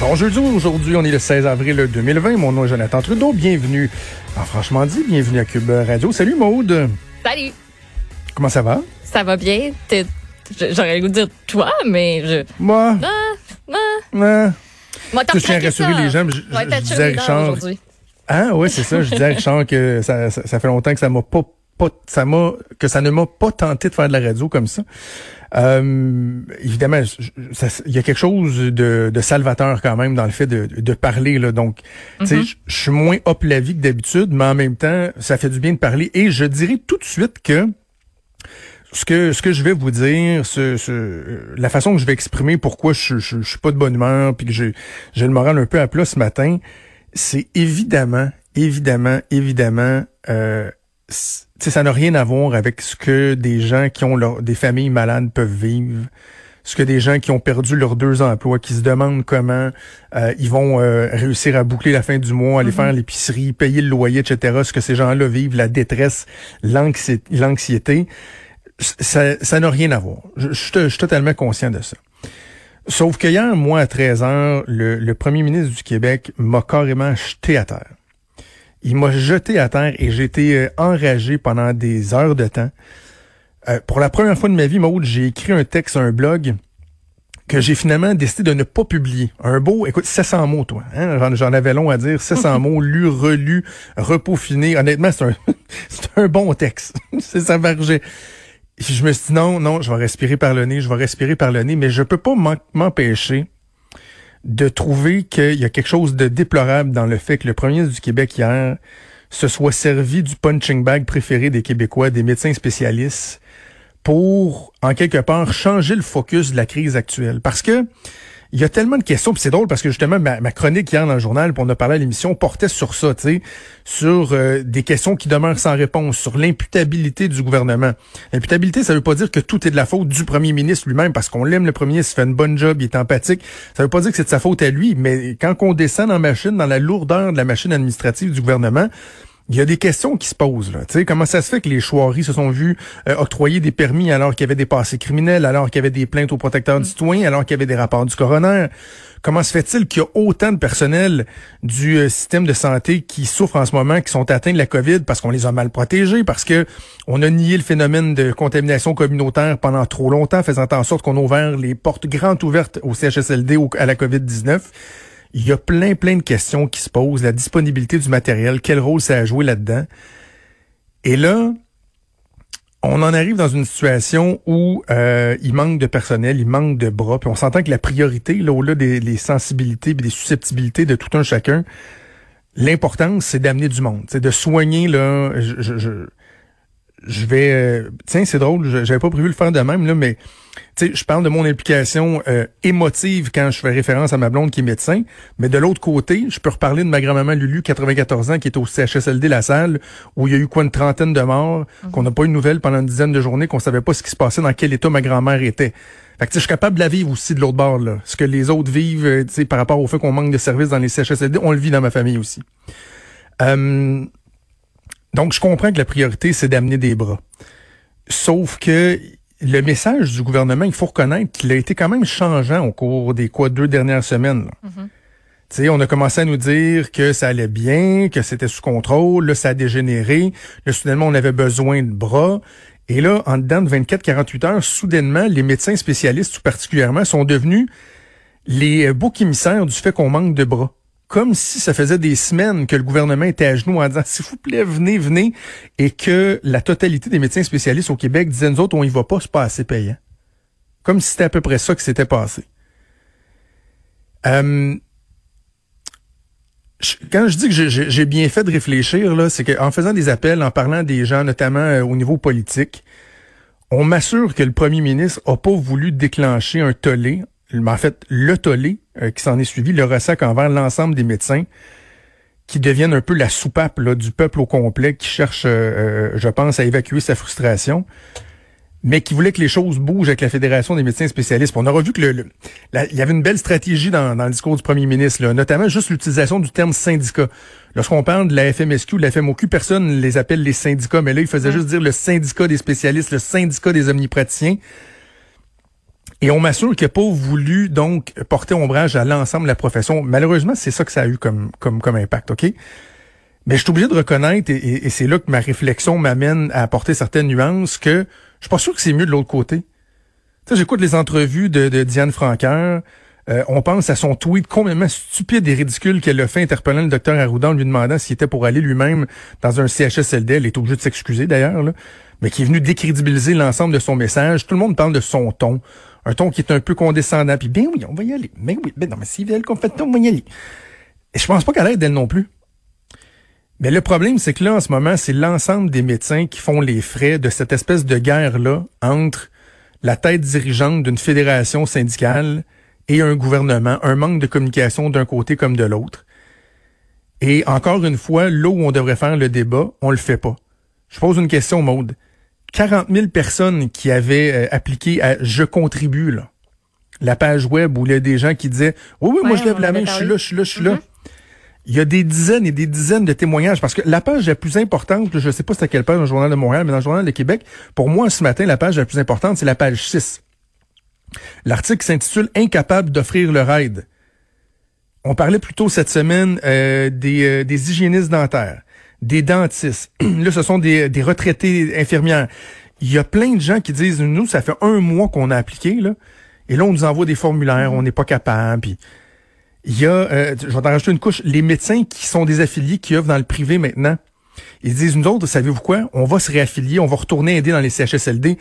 Bon jeudi, aujourd'hui, on est le 16 avril 2020. Mon nom est Jonathan Trudeau. Bienvenue en Franchement dit, bienvenue à Cube Radio. Salut Maude. Salut. Comment ça va? Ça va bien. J'aurais le goût de dire toi, mais je. Moi, Ah, ah. ah. Moi, Je tiens à rassurer ça. les gens, je- Je je- disais à Richard-. Ah oui, c'est ça. Je disais à Richard que ça, ça, ça fait longtemps que ça m'a pas, pas ça m'a que ça ne m'a pas tenté de faire de la radio comme ça. Euh, évidemment, il y a quelque chose de, de salvateur quand même dans le fait de, de parler là. Donc, tu sais, je je suis moins hop la vie que d'habitude, mais en même temps, ça fait du bien de parler. Et je dirais tout de suite que ce que ce que je vais vous dire, ce, ce- la façon que je vais exprimer pourquoi je, je, je suis pas de bonne humeur puis que j'ai j'ai le moral un peu à plat ce matin, c'est évidemment, évidemment, évidemment, euh, c- tu sais, ça n'a rien à voir avec ce que des gens qui ont leur, des familles malades peuvent vivre, ce que des gens qui ont perdu leurs deux emplois, qui se demandent comment euh, ils vont euh, réussir à boucler la fin du mois, aller faire l'épicerie, payer le loyer, etc. Ce que ces gens-là vivent, la détresse, l'anxi- l'anxiété, ça ça n'a rien à voir. Je, je suis to- je suis totalement conscient de ça. Sauf que hier, moi, à 13 heures, le, le premier ministre du Québec m'a carrément jeté à terre. Il m'a jeté à terre et j'ai été euh, enragé pendant des heures de temps. Euh, pour la première fois de ma vie, Maud, j'ai écrit un texte, un blog que j'ai finalement décidé de ne pas publier. Un beau, écoute, 700 mots, toi. Hein? J'en, avais long à dire. 700 mots, lus, relus, repaufinés. Honnêtement, c'est un, c'est un bon texte. c'est ça margeait. Puis je me suis dit non, non, je vais respirer par le nez, je vais respirer par le nez, mais je peux pas m'empêcher de trouver qu'il y a quelque chose de déplorable dans le fait que le premier du Québec hier se soit servi du punching bag préféré des Québécois, des médecins spécialistes, pour, en quelque part, changer le focus de la crise actuelle. Parce que il y a tellement de questions, puis c'est drôle parce que justement, ma, chronique hier dans le journal, puis on a parlé à l'émission, portait sur ça, tu sais, sur euh, des questions qui demeurent sans réponse, sur l'imputabilité du gouvernement. L'imputabilité, ça veut pas dire que tout est de la faute du premier ministre lui-même, parce qu'on l'aime, le premier ministre, il fait une bonne job, il est empathique. Ça veut pas dire que c'est de sa faute à lui, mais quand on descend la machine, dans la lourdeur de la machine administrative du gouvernement, il y a des questions qui se posent. Là. Tu sais, comment ça se fait que les chouaries se sont vus euh, octroyer des permis alors qu'il y avait des passés criminels, alors qu'il y avait des plaintes aux protecteurs du citoyen, alors qu'il y avait des rapports du coroner? Comment se fait-il qu'il y a autant de personnel du euh, système de santé qui souffrent en ce moment, qui sont atteints de la COVID parce qu'on les a mal protégés, parce que on a nié le phénomène de contamination communautaire pendant trop longtemps, faisant en sorte qu'on a ouvert les portes grandes ouvertes au CHSLD au- à la COVID-19? Il y a plein, plein de questions qui se posent. La disponibilité du matériel, quel rôle ça a joué là-dedans? Et là, on en arrive dans une situation où euh, il manque de personnel, il manque de bras, puis on s'entend que la priorité, là, au-delà des sensibilités et des susceptibilités de tout un chacun, l'importance, c'est d'amener du monde, c'est de soigner, là, je, je, je, vais... euh, tiens, c'est drôle, je- j'avais pas prévu le faire de même, là, mais tu sais, je parle de mon implication euh, émotive quand je fais référence à ma blonde qui est médecin, mais de l'autre côté, je peux reparler de ma grand-maman Lulu, 94 ans, qui est au CHSLD La Salle, où il y a eu quoi une trentaine de morts, qu'on n'a pas eu de nouvelles pendant une dizaine de journées, qu'on savait pas ce qui se passait, dans quel état ma grand-mère était. Fait que je suis capable de la vivre aussi de l'autre bord, là. Ce que les autres vivent, euh, tu sais, par rapport au fait qu'on manque de services dans les CHSLD, on le vit dans ma famille aussi. Euh, donc, je comprends que la priorité, c'est d'amener des bras. Sauf que le message du gouvernement, il faut reconnaître qu'il a été quand même changeant au cours des quoi deux dernières semaines. là. Tu sais, on a commencé à nous dire que ça allait bien, que c'était sous contrôle, là, ça a dégénéré, là, soudainement, on avait besoin de bras. Et là, en dedans de 24-48 heures, soudainement, les médecins spécialistes, tout particulièrement, sont devenus les euh, boucs émissaires du fait qu'on manque de bras. Comme si ça faisait des semaines que le gouvernement était à genoux en disant, s'il vous plaît, venez, venez, et que la totalité des médecins spécialistes au Québec disaient, nous autres, on y va pas, c'est pas assez payant. Comme si c'était à peu près ça qui s'était passé. Euh, quand je dis que j'ai- bien fait de réfléchir, là, c'est qu'en faisant des appels, en parlant des gens, notamment euh, au niveau politique, on m'assure que le premier ministre a pas voulu déclencher un tollé en fait, le tollé euh, qui s'en est suivi, le ressac envers l'ensemble des médecins qui deviennent un peu la soupape là, du peuple au complet qui cherche, euh, je pense, à évacuer sa frustration mais qui voulait que les choses bougent avec la Fédération des médecins spécialistes. on a revu que le, il y avait une belle stratégie dans, le discours du premier ministre, là, notamment juste l'utilisation du terme syndicat. Lorsqu'on parle de la FMSQ, de la FMOQ, personne ne les appelle les syndicats, mais là, il faisait juste dire le syndicat des spécialistes, le syndicat des omnipraticiens. Et on m'assure qu'il n'a pas voulu donc porter ombrage à l'ensemble de la profession. Malheureusement, c'est ça que ça a eu comme, comme, comme impact, OK? Mais je suis obligé de reconnaître, et, et c'est là que ma réflexion m'amène à apporter certaines nuances, que je suis pas sûr que c'est mieux de l'autre côté. Tu j'écoute les entrevues de, Diane Franqueur. Euh, on pense à son tweet complètement stupide et ridicule qu'elle a fait interpellant le docteur Arruda en lui demandant s'il était pour aller lui-même dans un CHSLD. Elle est obligée de s'excuser d'ailleurs, mais qui est venu décrédibiliser l'ensemble de son message. Tout le monde parle de son ton. Un ton qui est un peu condescendant. Puis bien oui, on va y aller. Mais oui, ben non, mais si elle qu'on fait on va y aller. Et je pense pas qu'elle aide d'elle non plus. Mais le problème, c'est que là, en ce moment, c'est l'ensemble des médecins qui font les frais de cette espèce de guerre-là entre la tête dirigeante d'une fédération syndicale et un gouvernement, un manque de communication d'un côté comme de l'autre. Et encore une fois, là où on devrait faire le débat, on le fait pas. Je pose une question, Maude. 40 000 personnes qui avaient euh, appliqué à Je contribue, là, la page web où il y a des gens qui disaient, oui, oui, moi je lève la main, je suis là, je suis là, je suis là. Mm-hmm. Il y a des dizaines et des dizaines de témoignages parce que la page la plus importante, je ne sais pas c'est à quelle page dans le Journal de Montréal, mais dans le Journal de Québec, pour moi ce matin, la page la plus importante, c'est la page 6. L'article s'intitule Incapable d'offrir le raid. On parlait plutôt cette semaine euh, des, euh, des hygiénistes dentaires, des dentistes. Là, ce sont des, des retraités infirmières. Il y a plein de gens qui disent, nous, ça fait un mois qu'on a appliqué, là, et là, on nous envoie des formulaires, on n'est pas capable. Puis il y a, euh, je vais rajouter une couche, les médecins qui sont des affiliés, qui œuvrent dans le privé maintenant. Ils disent, nous autres, savez-vous quoi? On va se réaffilier, on va retourner aider dans les CHSLD.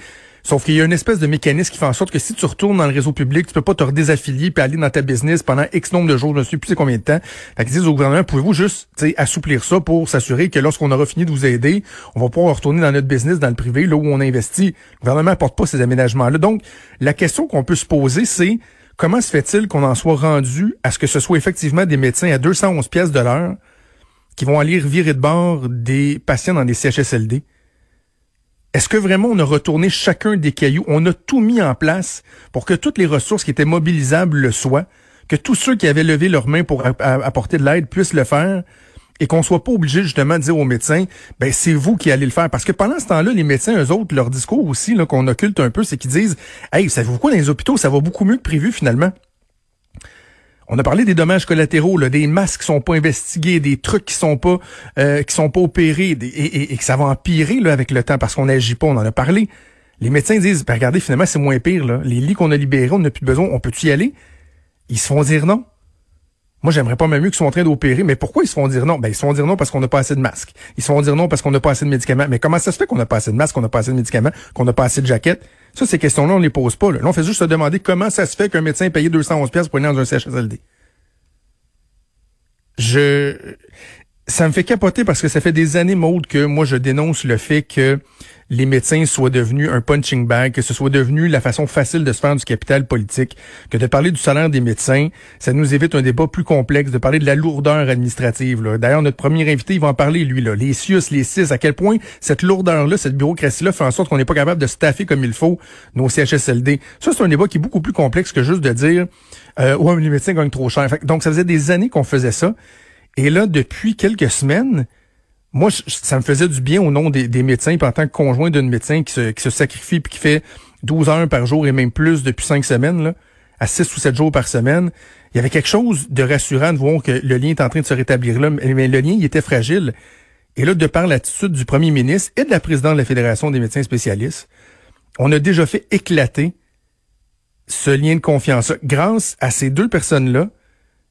Sauf qu'il y a une espèce de mécanisme qui fait en sorte que si tu retournes dans le réseau public, tu peux pas te redésaffilier puis aller dans ta business pendant X nombre de jours, je ne sais plus combien de temps. Fait qu'ils disent au gouvernement, pouvez-vous juste assouplir ça pour s'assurer que lorsqu'on aura fini de vous aider, on va pouvoir retourner dans notre business, dans le privé, là où on investit. Le gouvernement apporte pas ces aménagements-là. Donc, la question qu'on peut se poser, c'est comment se fait-il qu'on en soit rendu à ce que ce soit effectivement des médecins à 211 pièces de l'heure qui vont aller virer de bord des patients dans des CHSLD? Est-ce que vraiment on a retourné chacun des cailloux? On a tout mis en place pour que toutes les ressources qui étaient mobilisables le soient, que tous ceux qui avaient levé leurs mains pour apporter de l'aide puissent le faire, et qu'on soit pas obligé justement de dire aux médecins, ben c'est vous qui allez le faire. Parce que pendant ce temps-là, les médecins, eux autres, leur discours aussi, qu'on occulte un peu, c'est qu'ils disent, hey, savez-vous quoi, dans les hôpitaux, ça va beaucoup mieux que prévu finalement. On a parlé des dommages collatéraux, des masques qui sont pas investigués, des trucs qui sont pas euh, qui sont pas opérés, et, que ça va empirer avec le temps parce qu'on n'agit pas. On en a parlé. Les médecins disent, ben regardez, finalement, c'est moins pire. Là. Les lits qu'on a libérés, on n'a plus besoin. On peut-tu y aller? Ils se font dire non. Moi, j'aimerais pas même mieux qu'ils soient en train d'opérer, mais pourquoi ils se font dire non? Ben, ils se font dire non parce qu'on n'a pas assez de masques. Ils se font dire non parce qu'on n'a pas assez de médicaments. Mais comment ça se fait qu'on n'a pas assez de masques, qu'on n'a pas assez de médicaments, qu'on n'a pas assez de jaquettes? Ça, ces questions-là, on les pose pas. Là. on fait juste se demander comment ça se fait qu'un médecin paye 211 pièces pour aller dans un CHSLD. Je, ça me fait capoter parce que ça fait des années, Maude, que moi, je dénonce le fait que les médecins soient devenus un punching bag, que ce soit devenu la façon facile de se faire du capital politique, que de parler du salaire des médecins, ça nous évite un débat plus complexe, de parler de la lourdeur administrative. D'ailleurs, notre premier invité, il va en parler, lui, là, les CIUS, les CIS, à quel point cette lourdeur-là, cette bureaucratie-là fait en sorte qu'on n'est pas capable de staffer comme il faut nos CHSLD. Ça, c'est un débat qui est beaucoup plus complexe que juste de dire euh, ouais, les médecins gagnent trop cher. donc, ça faisait des années qu'on faisait ça. Et là, depuis quelques semaines, moi, ça me faisait du bien au nom des, médecins, en tant que conjoint d'un médecin qui se, qui sacrifie puis qui fait 12 heures par jour et même plus depuis 5 semaines, là, à 6 ou 7 jours par semaine. Il y avait quelque chose de rassurant de voir que le lien est en train de se rétablir là, mais le lien, était fragile. Et là, de par l'attitude du premier ministre et de la présidente de la Fédération des médecins spécialistes, on a déjà fait éclater ce lien de confiance. Grâce à ces deux personnes-là,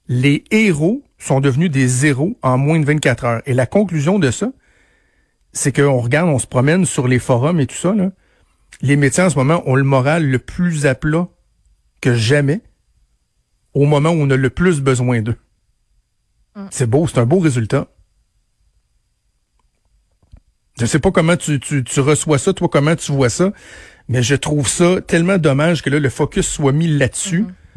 les héros sont devenus des zéros en moins de 24 heures. Et la conclusion de ça, c'est qu'on regarde, on se promène sur les forums et tout ça. Là. Les médecins en ce moment ont le moral le plus à plat que jamais au moment où on a le plus besoin d'eux. Mm. C'est beau, c'est un beau résultat. Je sais pas comment tu, tu, tu, reçois ça, toi, comment tu vois ça, mais je trouve ça tellement dommage que là, le focus soit mis là-dessus. Mm-hmm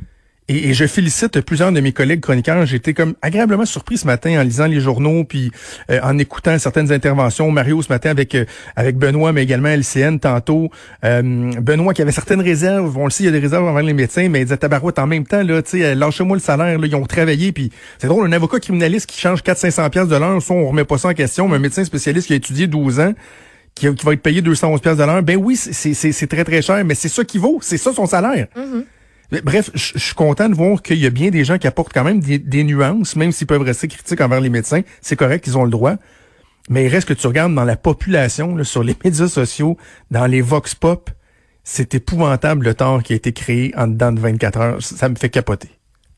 Et, je félicite plusieurs de mes collègues chroniqueurs. J'ai été comme agréablement surpris ce matin en lisant les journaux puis euh, en écoutant certaines interventions. Mario ce matin avec euh, avec Benoît, mais également LCN tantôt. Euh, Benoît qui avait certaines réserves. On le sait, il y a des réserves envers les médecins, mais il disait tabarouette en même temps là, tu sais, lâchez-moi le salaire. Là, ils ont travaillé puis c'est drôle, un avocat criminaliste qui change 400-500 pièces de l'heure, on remet pas ça en question. Mais un médecin spécialiste qui a étudié 12 ans qui, va être payé 211 pièces de l'heure, ben oui, c'est très très cher, mais c'est ça qui vaut, c'est ça son salaire. Mm-hmm. Bref, je suis content de voir qu'il y a bien des gens qui apportent quand même des, nuances, même s'ils peuvent rester critiques envers les médecins. C'est correct, ils ont le droit. Mais il reste que tu regardes dans la population, sur les médias sociaux, dans les vox pop, c'est épouvantable le temps qui a été créé en dedans de 24 heures. Ça me fait capoter.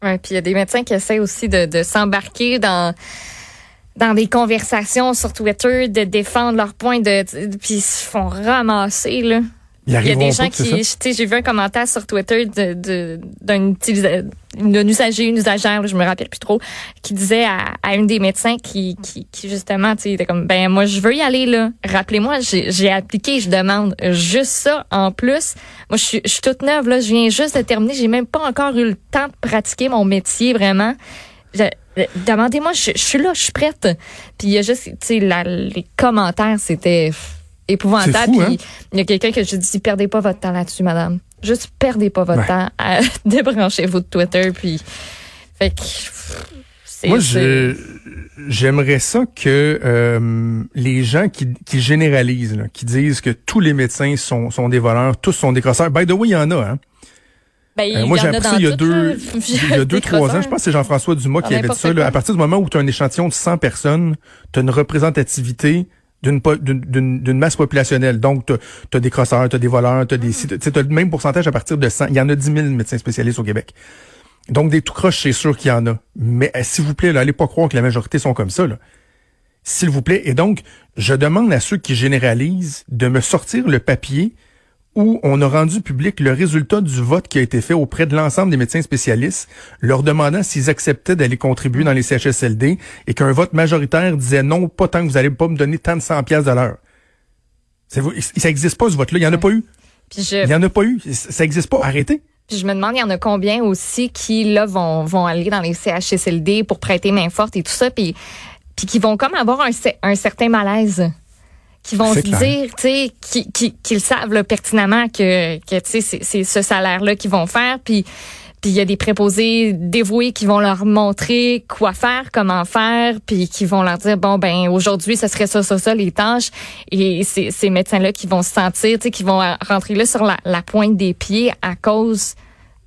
Ouais, puis il y a des médecins qui essaient aussi de, s'embarquer dans dans des conversations sur Twitter, de défendre leurs points de, puis ils se font ramasser là. Il y a des gens qui, tu sais, j'ai vu un commentaire sur Twitter de d'un utilisateur, d'un usager, une usagère, je me rappelle plus trop, qui disait à, à une des médecins qui, qui, qui justement, tu sais, était comme, ben moi je veux y aller là. Rappelez-moi, j'ai appliqué, je demande juste ça en plus. Moi je suis, je suis toute neuve là, je viens juste de terminer, j'ai même pas encore eu le temps de pratiquer mon métier vraiment. Demandez-moi, je, je, suis là, je suis prête. Puis il y a juste, tu sais, les commentaires, c'était épouvantable. Hein? il y a quelqu'un que je dis, perdez pas votre temps là-dessus, madame. Juste perdez pas votre temps à débrancher votre Twitter. Puis, fait que, Moi, j'aimerais ça que euh, les gens qui, qui généralisent, qui disent que tous les médecins sont, sont des voleurs, tous sont des crosseurs. By the way, il y en a, hein. Ben, euh, moi, j'ai appris ça il y a deux, il y a deux, trois ans. Je pense que c'est Jean-François Dumas qui avait dit ça. à partir du moment où tu as un échantillon de 100 personnes, tu as une représentativité d'une masse populationnelle. Donc, tu as, des crosseurs, tu as des voleurs, tu as des mm. as le même pourcentage à partir de 100. Il y en a 10 000 médecins spécialistes au Québec. Donc, des tout croches, c'est sûr qu'il y en a. Mais euh, s'il vous plaît, là, allez pas croire que la majorité sont comme ça. S'il vous plaît. Et donc, je demande à ceux qui généralisent de me sortir le papier où on a rendu public le résultat du vote qui a été fait auprès de l'ensemble des médecins spécialistes, leur demandant s'ils acceptaient d'aller contribuer dans les CHSLD et qu'un vote majoritaire disait non, pas tant que vous allez pas me donner tant de 100 pièces de l'heure. Ça n'existe pas ce vote-là, il n'y en a pas eu. Il n'y en a pas eu, ça n'existe pas, arrêtez. Puis je me demande, il y en a combien aussi qui là vont vont aller dans les CHSLD pour prêter main forte et tout ça, puis puis qui vont comme avoir un, un certain malaise? Qui vont se dire, tu sais, qui, qui, qu'ils savent là, pertinemment que, que tu sais, c'est, ce salaire-là qu'ils vont faire, puis puis il y a des préposés dévoués qui vont leur montrer quoi faire, comment faire, puis qui vont leur dire bon ben aujourd'hui ce serait ça ça ça les tâches. Et ces, ces médecins-là qui vont se sentir, tu sais, qui vont rentrer là sur la, la pointe des pieds à cause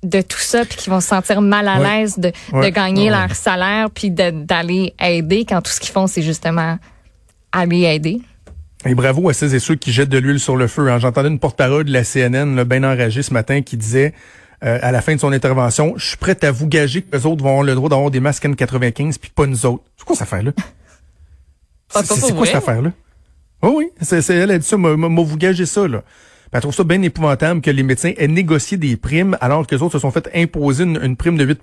de tout ça, puis qui vont se sentir mal à l'aise de, de gagner leur salaire, puis d'aller aider quand tout ce qu'ils font c'est justement aller aider. Et bravo à ceux et ceux qui jettent de l'huile sur le feu. Hein. J'entendais une porte-parole de la CNN, là, bien enragée ce matin, qui disait euh, à la fin de son intervention, je suis prête à vous gager que les autres vont avoir le droit d'avoir des masques N95 puis pas nous autres. C'est quoi cette affaire-là? C'est quoi cette affaire-là? Oh oui, c'est, elle a dit ça, m'a vous gager ça, là. elle trouve ça bien épouvantable que les médecins aient négocié des primes alors que les autres se sont fait imposer une, prime de 8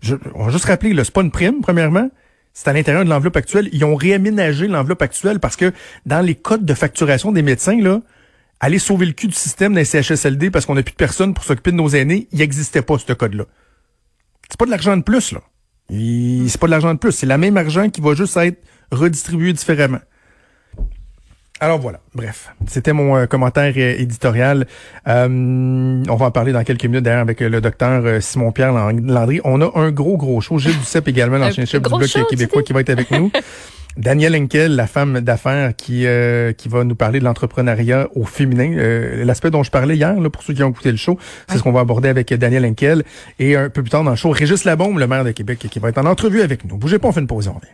je, On va juste rappeler, c'est pas une prime, premièrement c'est à l'intérieur de l'enveloppe actuelle. Ils ont réaménagé l'enveloppe actuelle parce que dans les codes de facturation des médecins, là, aller sauver le cul du système des CHSLD parce qu'on n'a plus de personnes pour s'occuper de nos aînés, il n'existait pas ce code-là. C'est pas de l'argent de plus, là. C'est pas de l'argent de plus. C'est la même argent qui va juste être redistribué différemment. Alors voilà, bref, c'était mon euh, commentaire euh, éditorial. Euh, on va en parler dans quelques minutes d'ailleurs avec le docteur Simon-Pierre Landry. On a un gros, gros show. Gilles Duceppe également, l'ancien chef du Bloc québécois qui va être avec nous. Danielle Henkel, la femme d'affaires qui qui va nous parler de l'entrepreneuriat au féminin, l'aspect dont je parlais hier, là, pour ceux qui ont écouté le show, c'est ce qu'on va aborder avec Danielle Henkel. Et un peu plus tard dans le show, Régis Labombe, le maire de Québec, qui va être en entrevue avec nous. Bougez pas, on fait une pause, on revient.